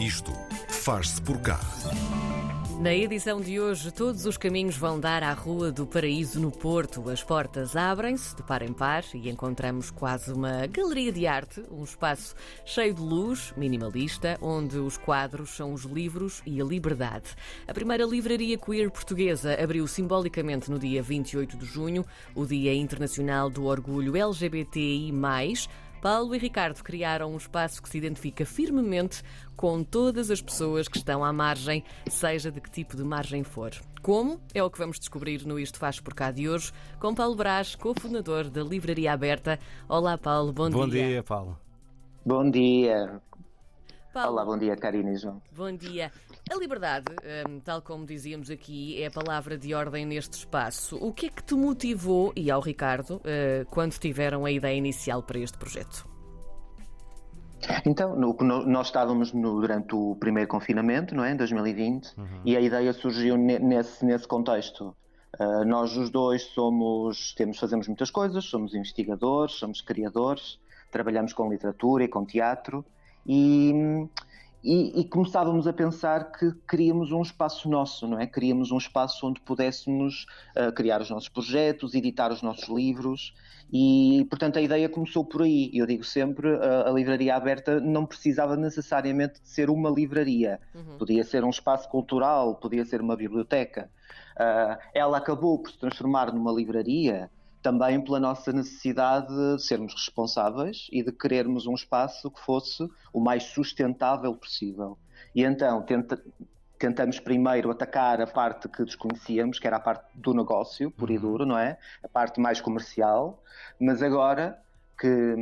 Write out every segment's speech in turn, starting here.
Isto faz-se por cá. Na edição de hoje, todos os caminhos vão dar à Rua do Paraíso no Porto. As portas abrem-se de par em par e encontramos quase uma galeria de arte, um espaço cheio de luz, minimalista, onde os quadros são os livros e a liberdade. A primeira livraria queer portuguesa abriu simbolicamente no dia 28 de junho, o Dia Internacional do Orgulho LGBTI. Paulo e Ricardo criaram um espaço que se identifica firmemente com todas as pessoas que estão à margem, seja de que tipo de margem for. Como? É o que vamos descobrir no Isto Faz Por Cá de hoje, com Paulo Brás, cofundador da Livraria Aberta. Olá, Paulo, bom, bom dia. Bom dia, Paulo. Bom dia. Paulo. Olá, bom dia, Karina e João. Bom dia. A liberdade, hum, tal como dizíamos aqui, é a palavra de ordem neste espaço. O que é que te motivou, e ao Ricardo, eh, quando tiveram a ideia inicial para este projeto? Então, no, nós estávamos no, durante o primeiro confinamento, não é, em 2020, uhum. e a ideia surgiu nesse, nesse contexto. Uh, nós os dois somos, temos, fazemos muitas coisas, somos investigadores, somos criadores, trabalhamos com literatura e com teatro, e, e, e, começávamos a pensar que queríamos um espaço nosso, não é? Queríamos um espaço onde pudéssemos uh, criar os nossos projetos, editar os nossos livros e, portanto, a ideia começou por aí. Eu digo sempre, uh, a livraria aberta não precisava necessariamente de ser uma livraria. Uhum. Podia ser um espaço cultural, podia ser uma biblioteca. Uh, ela acabou por se transformar numa livraria também pela nossa necessidade de sermos responsáveis e de querermos um espaço que fosse o mais sustentável possível. E então tenta, tentamos primeiro atacar a parte que desconhecíamos, que era a parte do negócio, puro e uhum. duro, não é? A parte mais comercial, mas agora que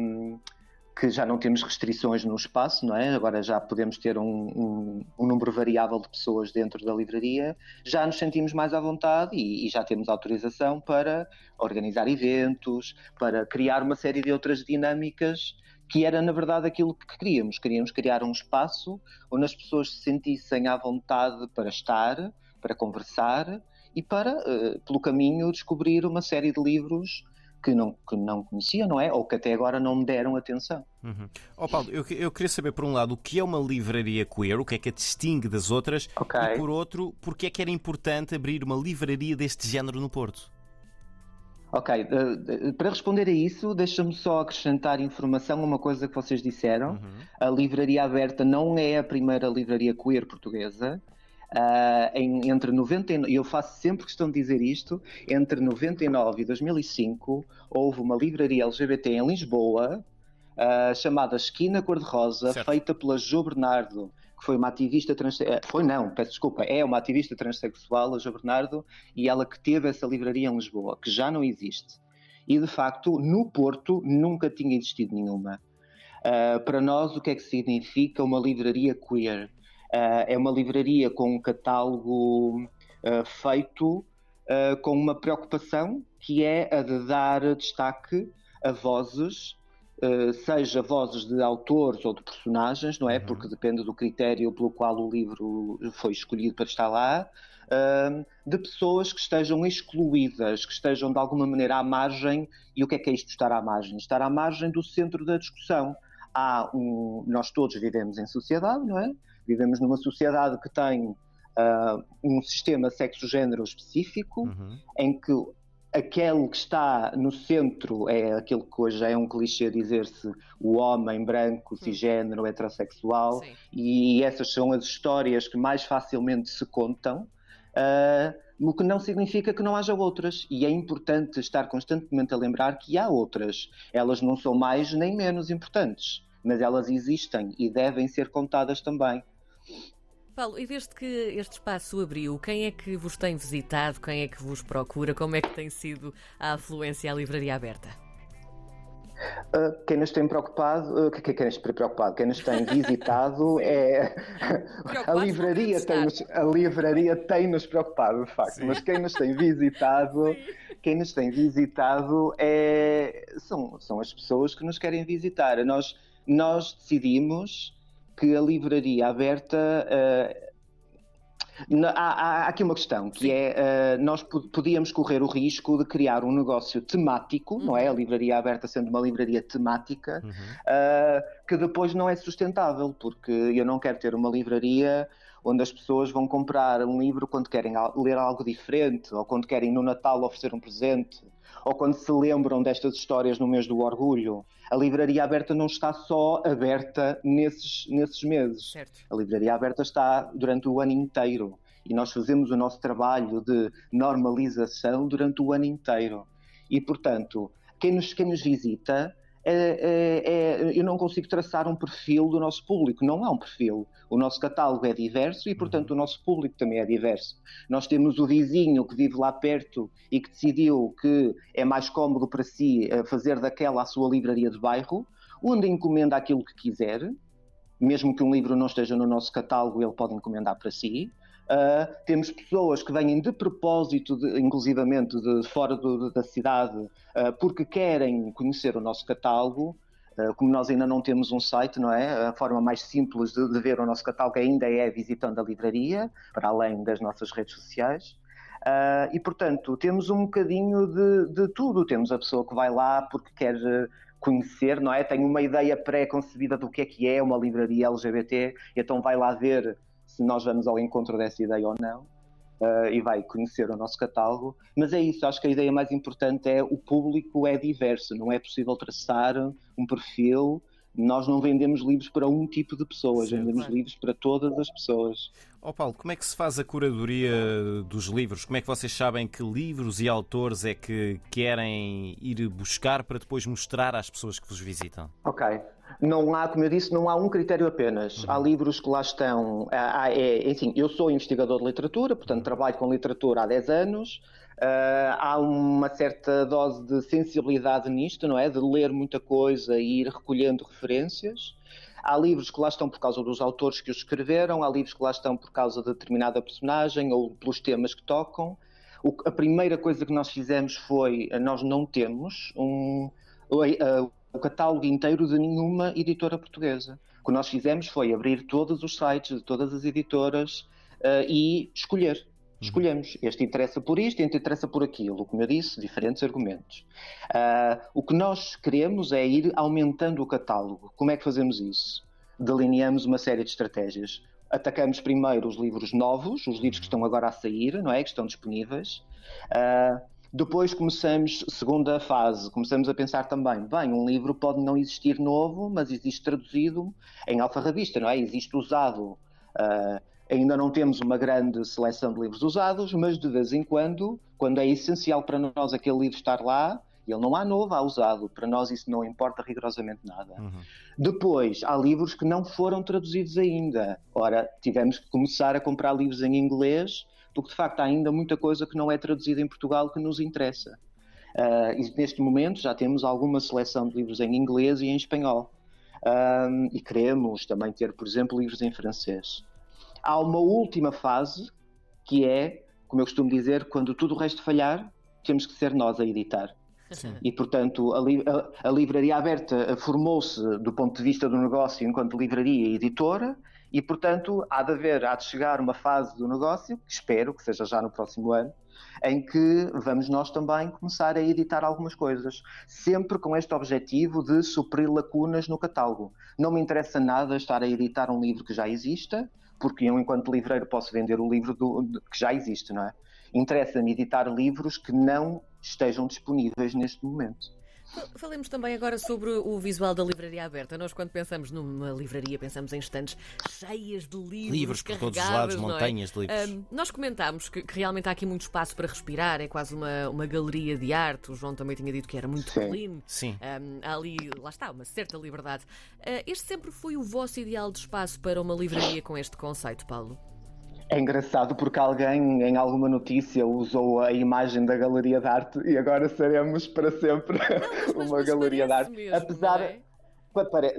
que já não temos restrições no espaço, não é? Agora já podemos ter um, um, um, número variável de pessoas dentro da livraria, já nos sentimos mais à vontade e, e, já temos autorização para organizar eventos, para criar uma série de outras dinâmicas que era na verdade aquilo que queríamos. Queríamos criar um espaço onde as pessoas se sentissem à vontade para estar, para conversar e para, uh, pelo caminho, descobrir uma série de livros que não, que não conhecia, não é? Ou que até agora não me deram atenção. Uhum. Oh, Paulo, eu, eu queria saber, por um lado, o que é uma livraria queer, o que é que a distingue das outras, okay. e por outro, porque é que era importante abrir uma livraria deste género no Porto? Ok, uh, para responder a isso, deixa-me só acrescentar informação a uma coisa que vocês disseram. Uhum. A Livraria Aberta não é a primeira livraria queer portuguesa. Uh, em, entre 99, eu faço sempre questão de dizer isto, entre 99 e 2005 houve uma livraria LGBT em Lisboa uh, chamada Esquina Cor-de-Rosa, feita pela Jo Bernardo, que foi uma ativista transexual, eh, foi não, peço desculpa, é uma ativista transexual, a Jo Bernardo, e ela que teve essa livraria em Lisboa, que já não existe. E de facto, no Porto nunca tinha existido nenhuma. Uh, para nós, o que é que significa uma livraria queer? Uh, é uma livraria com um catálogo uh, feito uh, com uma preocupação que é a de dar destaque a vozes, seja vozes de autores ou de personagens, não é? Uhum. Porque depende do critério pelo qual o livro foi escolhido para estar lá, de pessoas que estejam excluídas, que estejam de alguma maneira à margem. E o que é que é isto estar à margem? Estar à margem do centro da discussão. Há um, nós todos vivemos em sociedade, não é? Vivemos numa sociedade que tem uh, um sistema sexo-género específico, uhum. em que aquele que está no centro é aquele que hoje é um clichê dizer-se o homem branco, cisgênero, heterossexual, Sim. e essas são as histórias que mais facilmente se contam. Uh, o que não significa que não haja outras. E é importante estar constantemente a lembrar que há outras. Elas não são mais nem menos importantes, mas elas existem e devem ser contadas também. Paulo, e desde que este espaço abriu, quem é que vos tem visitado? Quem é que vos procura? Como é que tem sido a afluência à livraria aberta? Uh, quem nos tem preocupado, uh, quem, quem nos tem preocupado, quem nos tem visitado é a livraria tem -nos, a livraria tem nos preocupado de facto, Sim. mas quem nos tem visitado, Sim. quem nos tem visitado é são, são as pessoas que nos querem visitar. Nós nós decidimos que a livraria aberta. Uh, há, há, aqui uma questão que Sim. é uh, nós podíamos correr o risco de criar um negócio temático, uhum. não é? A livraria aberta sendo uma livraria temática, uhum. uh, que depois não é sustentável, porque eu não quero ter uma livraria onde as pessoas vão comprar um livro quando querem ler algo diferente, ou quando querem no Natal oferecer um presente, ou quando se lembram destas histórias no mês do orgulho. A livraria aberta não está só aberta nesses, nesses meses. Certo. A livraria aberta está durante o ano inteiro. E nós fazemos o nosso trabalho de normalização durante o ano inteiro. E, portanto, quem nos, quem nos visita é, é, é, eu não consigo traçar um perfil do nosso público. Não há um perfil. O nosso catálogo é diverso e, portanto, o nosso público também é diverso. Nós temos o vizinho que vive lá perto e que decidiu que é mais cómodo para si eh, fazer daquela a sua livraria de bairro, onde encomenda aquilo que quiser, mesmo que um livro não esteja no nosso catálogo, ele pode encomendar para si. Uh, temos pessoas que vêm de propósito, de, inclusivamente de fora do, da cidade, uh, porque querem conhecer o nosso catálogo. Uh, como nós ainda não temos um site, não é? A forma mais simples de, de, ver o nosso catálogo ainda é visitando a livraria, para além das nossas redes sociais. e, portanto, temos um bocadinho de, de tudo. Temos a pessoa que vai lá porque quer conhecer, não é? Tem uma ideia pré-concebida do que é que é uma livraria LGBT, então vai lá ver se nós vamos ao encontro dessa ideia ou não. Uh, e vai conhecer o nosso catálogo. Mas é isso, acho que a ideia mais importante é o público é diverso, não é possível traçar um perfil. Nós não vendemos livros para um tipo de pessoas, Sim, vendemos livros para todas as pessoas. Ó oh Paulo, como é que se faz a curadoria dos livros? Como é que vocês sabem que livros e autores é que querem ir buscar para depois mostrar às pessoas que vos visitam? Ok não há, como eu disse, não há um critério apenas. Uhum. Há livros que lá estão. Há, é, enfim, eu sou investigador de literatura, portanto trabalho com literatura há 10 anos. Uh, há uma certa dose de sensibilidade nisto, não é? De ler muita coisa e ir recolhendo referências. Há livros que lá estão por causa dos autores que os escreveram, há livros que lá estão por causa de determinada personagem ou pelos temas que tocam. O, a primeira coisa que nós fizemos foi: nós não temos um. Uh, o catálogo inteiro de nenhuma editora portuguesa. O que nós fizemos foi abrir todos os sites de todas as editoras uh, e escolher. Uhum. Escolhemos. Este interessa por isto, este interessa por aquilo. Como eu disse, diferentes argumentos. Uh, o que nós queremos é ir aumentando o catálogo. Como é que fazemos isso? Delineamos uma série de estratégias. Atacamos primeiro os livros novos, os livros que estão agora a sair, não é? Que estão disponíveis. Uh, depois começamos, segunda fase, começamos a pensar também, bem, um livro pode não existir novo, mas existe traduzido em alfarrabista, não é? Existe usado. Uh, ainda não temos uma grande seleção de livros usados, mas de vez em quando, quando é essencial para nós aquele livro estar lá, ele não há novo, há usado. Para nós isso não importa rigorosamente nada. Uhum. Depois, há livros que não foram traduzidos ainda. Ora, tivemos que começar a comprar livros em inglês porque de facto há ainda muita coisa que não é traduzida em Portugal que nos interessa. Uh, e neste momento já temos alguma seleção de livros em inglês e em espanhol. Um, e queremos também ter, por exemplo, livros em francês. Há uma última fase que é, como eu costumo dizer, quando tudo o resto falhar, temos que ser nós a editar. Sim. E, portanto, a, a, a livraria aberta formou-se do ponto de vista do negócio enquanto livraria e editora e, portanto, há de haver, há de chegar uma fase do negócio, que espero que seja já no próximo ano, em que vamos nós também começar a editar algumas coisas, sempre com este objetivo de suprir lacunas no catálogo. Não me interessa nada estar a editar um livro que já exista, porque eu, enquanto livreiro, posso vender o livro do, que já existe, não é? Interessa-me editar livros que não estejam disponíveis neste momento. Falemos também agora sobre o visual da livraria aberta. Nós, quando pensamos numa livraria, pensamos em estantes cheias de livros. Livros por todos os lados, é? montanhas de livros. Um, nós comentámos que, que, realmente há aqui muito espaço para respirar, é quase uma, uma galeria de arte. O João também tinha dito que era muito Sim. clean. Sim. Um, há ali, lá está, uma certa liberdade. Uh, este sempre foi o vosso ideal de espaço para uma livraria com este conceito, Paulo? É engraçado porque alguém em alguma notícia usou a imagem da galeria de arte e agora seremos para sempre não, uma galeria de arte. Mesmo, apesar, é?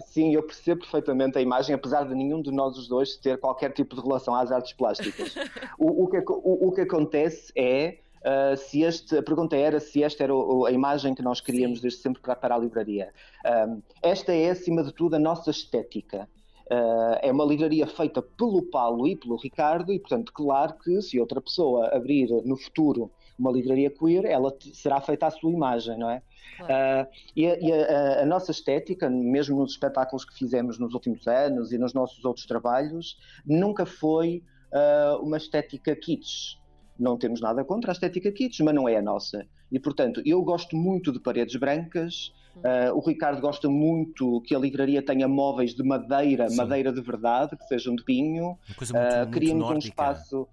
Sim, eu percebo perfeitamente a imagem, apesar de nenhum de nós os dois ter qualquer tipo de relação às artes plásticas. o, o, que, o, o, que acontece é. Uh, se este, a pergunta era se esta era a imagem que nós queríamos desde sempre para, para a livraria. Uh, esta é, acima de tudo, a nossa estética. Uh, é uma livraria feita pelo Paulo e pelo Ricardo, e portanto, claro que se outra pessoa abrir no futuro uma livraria queer, ela será feita à sua imagem, não é? Claro. Uh, e, a, e a, a, nossa estética, mesmo nos espetáculos que fizemos nos últimos anos e nos nossos outros trabalhos, nunca foi uh, uma estética kitsch. Não temos nada contra a estética kitsch, mas não é a nossa. E portanto, eu gosto muito de paredes brancas, Uh, o Ricardo gosta muito que a livraria tenha móveis de madeira, Sim. madeira de verdade, que sejam de pinho. Uma coisa muito, uh, queríamos um espaço.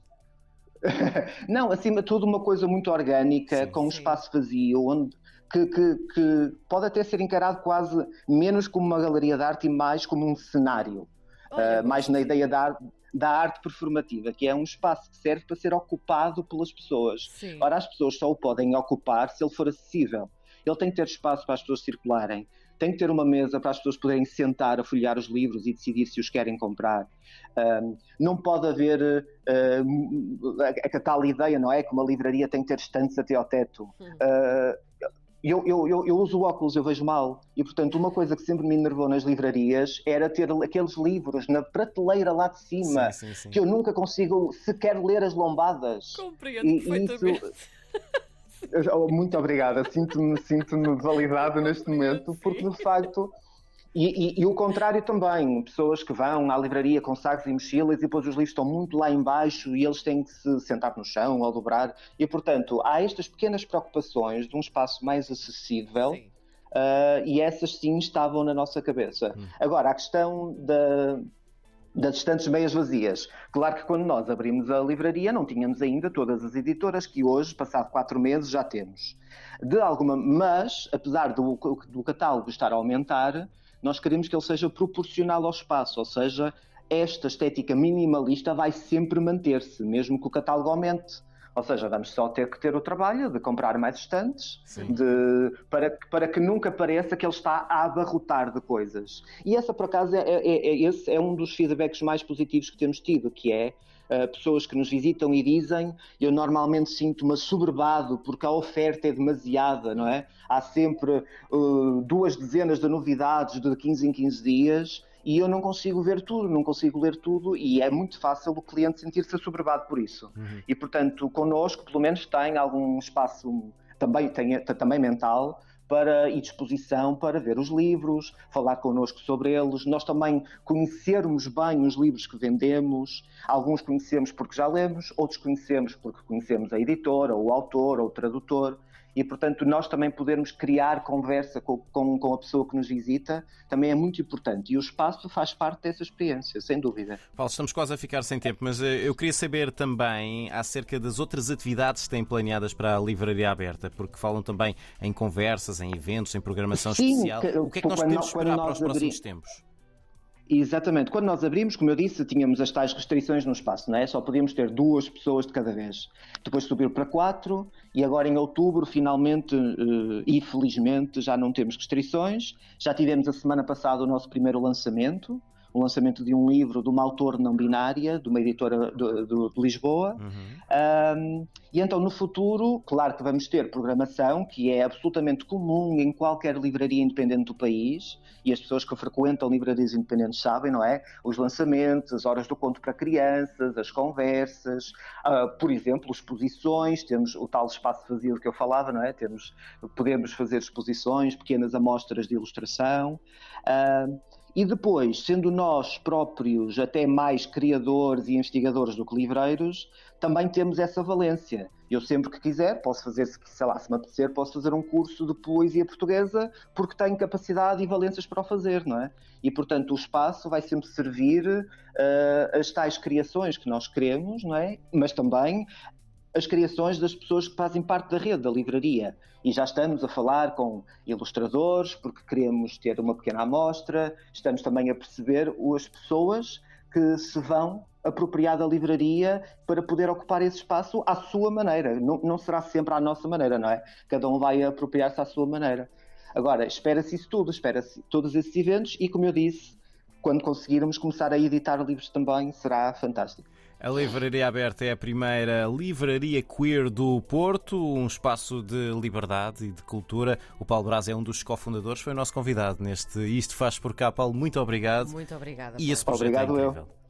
Não, acima de tudo, uma coisa muito orgânica, Sim. com um espaço vazio, onde que, que, que, pode até ser encarado quase menos como uma galeria de arte e mais como um cenário. uh, mais na ideia da, da arte performativa, que é um espaço que serve para ser ocupado pelas pessoas. Sim. Ora, as pessoas só o podem ocupar se ele for acessível. Ele tem que ter espaço para as pessoas circularem, tem que ter uma mesa para as pessoas poderem sentar a folhear os livros e decidir se os querem comprar. Um, não pode haver uh, a, a, tal ideia, não é? Que uma livraria tem que ter estantes até ao teto. Uh, eu, eu, eu, eu, uso óculos, eu vejo mal. E, portanto, uma coisa que sempre me enervou nas livrarias era ter aqueles livros na prateleira lá de cima, sim, sim, sim. que eu nunca consigo sequer ler as lombadas. Compreendo e, perfeitamente. Isso... Oh, muito obrigada, sinto-me sinto validado neste momento, porque de facto. E, e, e, o contrário também, pessoas que vão à livraria com sacos e mochilas e depois os livros estão muito lá embaixo e eles têm que se sentar no chão ou dobrar. E, portanto, há estas pequenas preocupações de um espaço mais acessível uh, e essas sim estavam na nossa cabeça. Hum. Agora, a questão da, das estantes meias vazias. Claro que quando nós abrimos a livraria não tínhamos ainda todas as editoras que hoje, passado quatro meses, já temos. De alguma, mas, apesar do, do catálogo estar a aumentar, nós queremos que ele seja proporcional ao espaço, ou seja, esta estética minimalista vai sempre manter-se, mesmo que o catálogo aumente. Ou seja, vamos só ter que ter o trabalho de comprar mais estantes de, para, para que nunca pareça que ele está a abarrotar de coisas. E essa, por acaso, é, é, é, esse é um dos feedbacks mais positivos que temos tido, que é Uh, pessoas que nos visitam e dizem eu normalmente sinto-me assoberbado porque a oferta é demasiada, não é? Há sempre uh, duas dezenas de novidades de 15 em 15 dias e eu não consigo ver tudo, não consigo ler tudo e é muito fácil o cliente sentir-se assoberbado por isso. Uhum. E, portanto, connosco, pelo menos, tem algum espaço também, tem, também mental para, e disposição para ver os livros, falar connosco sobre eles, nós também conhecermos bem os livros que vendemos, alguns conhecemos porque já lemos, outros conhecemos porque conhecemos a editora, ou o autor, ou o tradutor, e, portanto, nós também podermos criar conversa com, com, com, a pessoa que nos visita também é muito importante. E o espaço faz parte dessa experiência, sem dúvida. Paulo, estamos quase a ficar sem tempo, mas eh, eu queria saber também acerca das outras atividades que têm planeadas para a Livraria Aberta, porque falam também em conversas, em eventos, em programação Sim, especial. Que, o que é que nós podemos esperar para os próximos tempos? Exatamente. Quando nós abrimos, como eu disse, tínhamos as tais restrições no espaço, não é? Só podíamos ter duas pessoas de cada vez. Depois subiu para quatro e agora em outubro, finalmente uh, e felizmente, já não temos restrições. Já tivemos a semana passada o nosso primeiro lançamento, o lançamento de um livro de uma autora não binária, de uma editora de, de, de Lisboa. Uhum. Um, e então, no futuro, claro que vamos ter programação, que é absolutamente comum em qualquer livraria independente do país, e as pessoas que frequentam livrarias independentes sabem, não é? Os lançamentos, as horas do conto para crianças, as conversas, uh, por exemplo, exposições, temos o tal espaço vazio que eu falava, não é? Temos, podemos fazer exposições, pequenas amostras de ilustração. Uh, e depois, sendo nós próprios até mais criadores e investigadores do que livreiros, também temos essa valência. Eu sempre que quiser, posso fazer, sei lá, se me apetecer, posso fazer um curso de poesia portuguesa porque tenho capacidade e valências para o fazer, não é? E, portanto, o espaço vai sempre servir uh, as tais criações que nós queremos, não é? Mas também as criações das pessoas que fazem parte da rede da livraria. E já estamos a falar com ilustradores, porque queremos ter uma pequena amostra, estamos também a perceber as pessoas que se vão apropriar da livraria para poder ocupar esse espaço à sua maneira. Não, não será sempre à nossa maneira, não é? Cada um vai apropriar-se à sua maneira. Agora, espera-se isso tudo, espera-se todos esses eventos e, como eu disse, quando conseguirmos começar a editar livros também, será fantástico. A Livraria Aberta é a primeira livraria queer do Porto, um espaço de liberdade e de cultura. O Paulo Braz é um dos cofundadores, foi o nosso convidado neste Isto Faz por Cá. Paulo, muito obrigado. Muito obrigada. E esse projeto é Obrigado é incrível. eu.